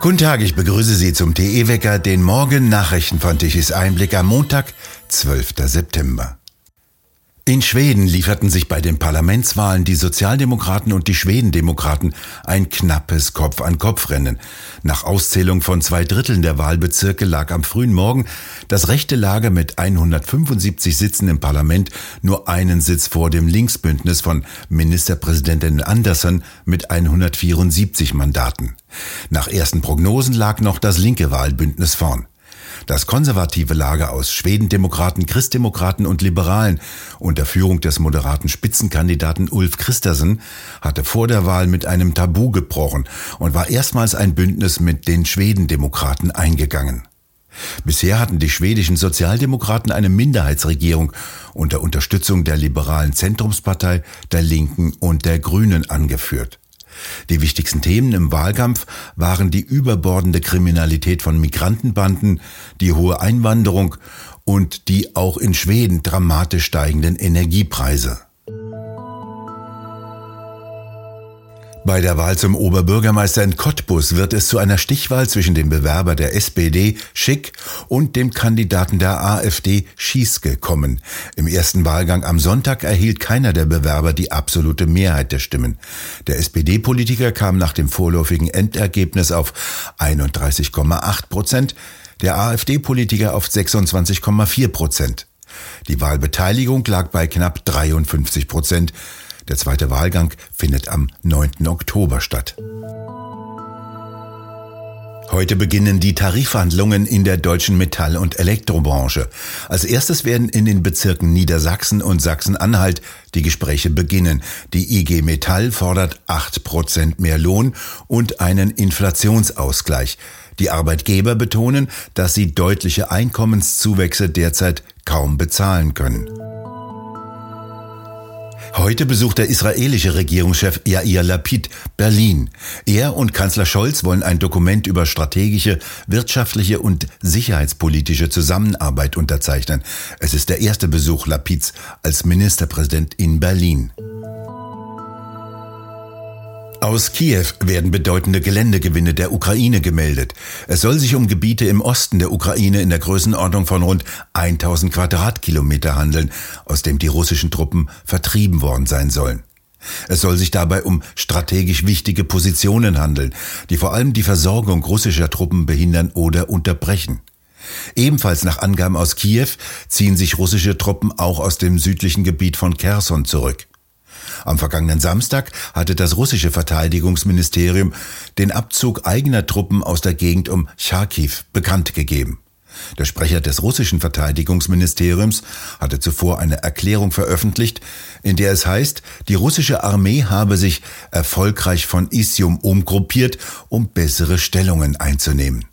Guten Tag, ich begrüße Sie zum TE-Wecker, den Morgen Nachrichten von Tichys Einblick am Montag, 12. September. In Schweden lieferten sich bei den Parlamentswahlen die Sozialdemokraten und die Schwedendemokraten ein knappes Kopf-an-Kopf-Rennen. Nach Auszählung von zwei Dritteln der Wahlbezirke lag am frühen Morgen das rechte Lager mit 175 Sitzen im Parlament nur einen Sitz vor dem Linksbündnis von Ministerpräsidentin Andersson mit 174 Mandaten. Nach ersten Prognosen lag noch das linke Wahlbündnis vorn. Das konservative Lager aus Schwedendemokraten, Christdemokraten und Liberalen unter Führung des moderaten Spitzenkandidaten Ulf Christersen hatte vor der Wahl mit einem Tabu gebrochen und war erstmals ein Bündnis mit den Schwedendemokraten eingegangen. Bisher hatten die schwedischen Sozialdemokraten eine Minderheitsregierung unter Unterstützung der liberalen Zentrumspartei, der Linken und der Grünen angeführt. Die wichtigsten Themen im Wahlkampf waren die überbordende Kriminalität von Migrantenbanden, die hohe Einwanderung und die auch in Schweden dramatisch steigenden Energiepreise. Bei der Wahl zum Oberbürgermeister in Cottbus wird es zu einer Stichwahl zwischen dem Bewerber der SPD Schick und dem Kandidaten der AfD Schieske kommen. Im ersten Wahlgang am Sonntag erhielt keiner der Bewerber die absolute Mehrheit der Stimmen. Der SPD-Politiker kam nach dem vorläufigen Endergebnis auf 31,8 Prozent, der AfD-Politiker auf 26,4 Prozent. Die Wahlbeteiligung lag bei knapp 53 Prozent. Der zweite Wahlgang findet am 9. Oktober statt. Heute beginnen die Tarifverhandlungen in der deutschen Metall- und Elektrobranche. Als erstes werden in den Bezirken Niedersachsen und Sachsen-Anhalt die Gespräche beginnen. Die IG Metall fordert 8% mehr Lohn und einen Inflationsausgleich. Die Arbeitgeber betonen, dass sie deutliche Einkommenszuwächse derzeit kaum bezahlen können. Heute besucht der israelische Regierungschef Yair Lapid Berlin. Er und Kanzler Scholz wollen ein Dokument über strategische, wirtschaftliche und sicherheitspolitische Zusammenarbeit unterzeichnen. Es ist der erste Besuch Lapids als Ministerpräsident in Berlin. Aus Kiew werden bedeutende Geländegewinne der Ukraine gemeldet. Es soll sich um Gebiete im Osten der Ukraine in der Größenordnung von rund 1000 Quadratkilometer handeln, aus dem die russischen Truppen vertrieben worden sein sollen. Es soll sich dabei um strategisch wichtige Positionen handeln, die vor allem die Versorgung russischer Truppen behindern oder unterbrechen. Ebenfalls nach Angaben aus Kiew ziehen sich russische Truppen auch aus dem südlichen Gebiet von Kherson zurück. Am vergangenen Samstag hatte das russische Verteidigungsministerium den Abzug eigener Truppen aus der Gegend um Charkiw bekannt gegeben. Der Sprecher des russischen Verteidigungsministeriums hatte zuvor eine Erklärung veröffentlicht, in der es heißt, die russische Armee habe sich erfolgreich von Isium umgruppiert, um bessere Stellungen einzunehmen.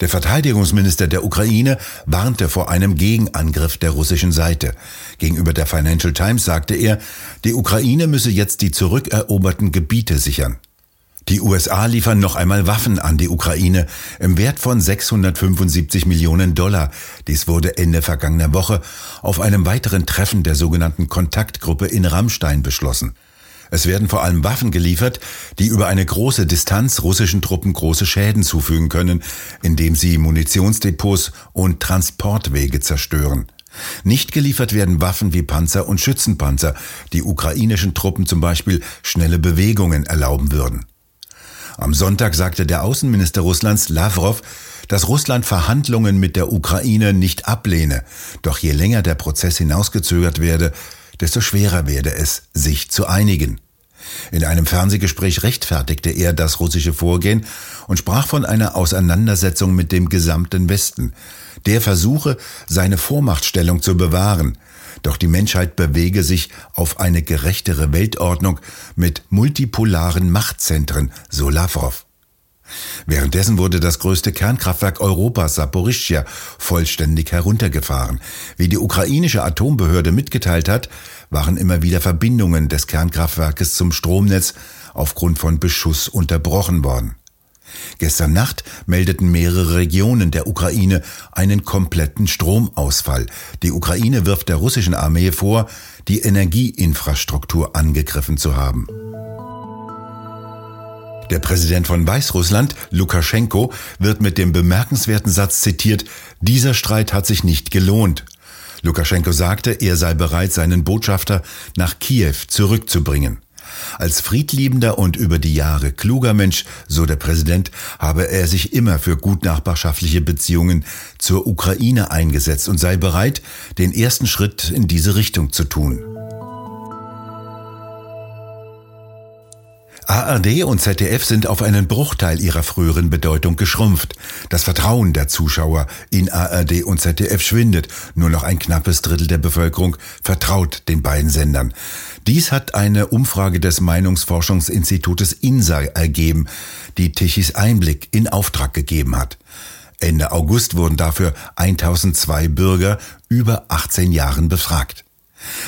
Der Verteidigungsminister der Ukraine warnte vor einem Gegenangriff der russischen Seite. Gegenüber der Financial Times sagte er, die Ukraine müsse jetzt die zurückeroberten Gebiete sichern. Die USA liefern noch einmal Waffen an die Ukraine im Wert von 675 Millionen Dollar. Dies wurde Ende vergangener Woche auf einem weiteren Treffen der sogenannten Kontaktgruppe in Rammstein beschlossen. Es werden vor allem Waffen geliefert, die über eine große Distanz russischen Truppen große Schäden zufügen können, indem sie Munitionsdepots und Transportwege zerstören. Nicht geliefert werden Waffen wie Panzer und Schützenpanzer, die ukrainischen Truppen zum Beispiel schnelle Bewegungen erlauben würden. Am Sonntag sagte der Außenminister Russlands Lavrov, dass Russland Verhandlungen mit der Ukraine nicht ablehne, doch je länger der Prozess hinausgezögert werde, desto schwerer werde es, sich zu einigen. In einem Fernsehgespräch rechtfertigte er das russische Vorgehen und sprach von einer Auseinandersetzung mit dem gesamten Westen, der versuche, seine Vormachtstellung zu bewahren, doch die Menschheit bewege sich auf eine gerechtere Weltordnung mit multipolaren Machtzentren, so Lavrov. Währenddessen wurde das größte Kernkraftwerk Europas, Saporischschja, vollständig heruntergefahren. Wie die ukrainische Atombehörde mitgeteilt hat, waren immer wieder Verbindungen des Kernkraftwerkes zum Stromnetz aufgrund von Beschuss unterbrochen worden. Gestern Nacht meldeten mehrere Regionen der Ukraine einen kompletten Stromausfall. Die Ukraine wirft der russischen Armee vor, die Energieinfrastruktur angegriffen zu haben. Der Präsident von Weißrussland, Lukaschenko, wird mit dem bemerkenswerten Satz zitiert, dieser Streit hat sich nicht gelohnt. Lukaschenko sagte, er sei bereit, seinen Botschafter nach Kiew zurückzubringen. Als friedliebender und über die Jahre kluger Mensch, so der Präsident, habe er sich immer für gutnachbarschaftliche Beziehungen zur Ukraine eingesetzt und sei bereit, den ersten Schritt in diese Richtung zu tun. ARD und ZDF sind auf einen Bruchteil ihrer früheren Bedeutung geschrumpft. Das Vertrauen der Zuschauer in ARD und ZDF schwindet. Nur noch ein knappes Drittel der Bevölkerung vertraut den beiden Sendern. Dies hat eine Umfrage des Meinungsforschungsinstitutes INSA ergeben, die Tichys Einblick in Auftrag gegeben hat. Ende August wurden dafür 1002 Bürger über 18 Jahren befragt.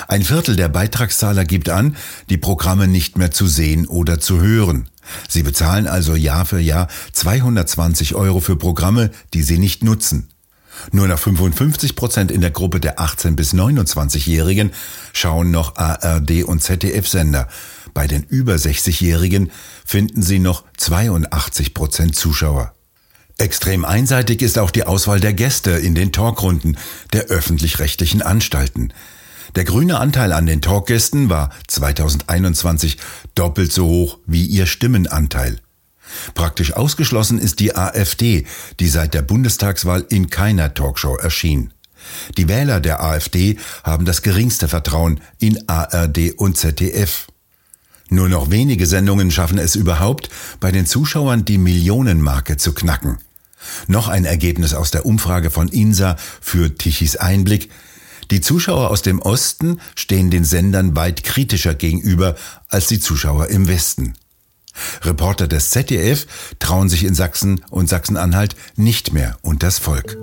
Ein Viertel der Beitragszahler gibt an, die Programme nicht mehr zu sehen oder zu hören. Sie bezahlen also Jahr für Jahr 220 Euro für Programme, die sie nicht nutzen. Nur noch 55 Prozent in der Gruppe der 18 bis 29-Jährigen schauen noch ARD und ZDF-Sender. Bei den über 60-Jährigen finden Sie noch 82 Prozent Zuschauer. Extrem einseitig ist auch die Auswahl der Gäste in den Talkrunden der öffentlich-rechtlichen Anstalten. Der grüne Anteil an den Talkgästen war 2021 doppelt so hoch wie ihr Stimmenanteil. Praktisch ausgeschlossen ist die AfD, die seit der Bundestagswahl in keiner Talkshow erschien. Die Wähler der AfD haben das geringste Vertrauen in ARD und ZDF. Nur noch wenige Sendungen schaffen es überhaupt, bei den Zuschauern die Millionenmarke zu knacken. Noch ein Ergebnis aus der Umfrage von INSA für Tichys Einblick. Die Zuschauer aus dem Osten stehen den Sendern weit kritischer gegenüber als die Zuschauer im Westen. Reporter des ZDF trauen sich in Sachsen und Sachsen-Anhalt nicht mehr unters Volk.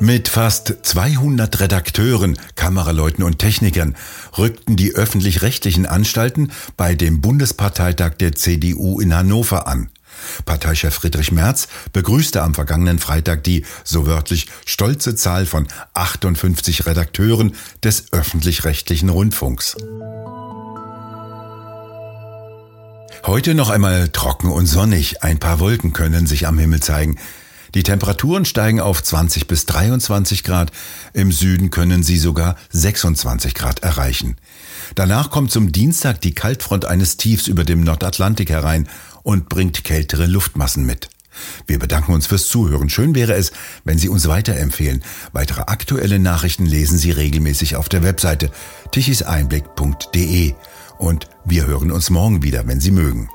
Mit fast 200 Redakteuren, Kameraleuten und Technikern rückten die öffentlich-rechtlichen Anstalten bei dem Bundesparteitag der CDU in Hannover an. Parteichef Friedrich Merz begrüßte am vergangenen Freitag die, so wörtlich, stolze Zahl von 58 Redakteuren des öffentlich-rechtlichen Rundfunks. Heute noch einmal trocken und sonnig. Ein paar Wolken können sich am Himmel zeigen. Die Temperaturen steigen auf 20 bis 23 Grad. Im Süden können sie sogar 26 Grad erreichen. Danach kommt zum Dienstag die Kaltfront eines Tiefs über dem Nordatlantik herein und bringt kältere Luftmassen mit. Wir bedanken uns fürs Zuhören. Schön wäre es, wenn Sie uns weiterempfehlen. Weitere aktuelle Nachrichten lesen Sie regelmäßig auf der Webseite tichiseinblick.de. Und wir hören uns morgen wieder, wenn Sie mögen.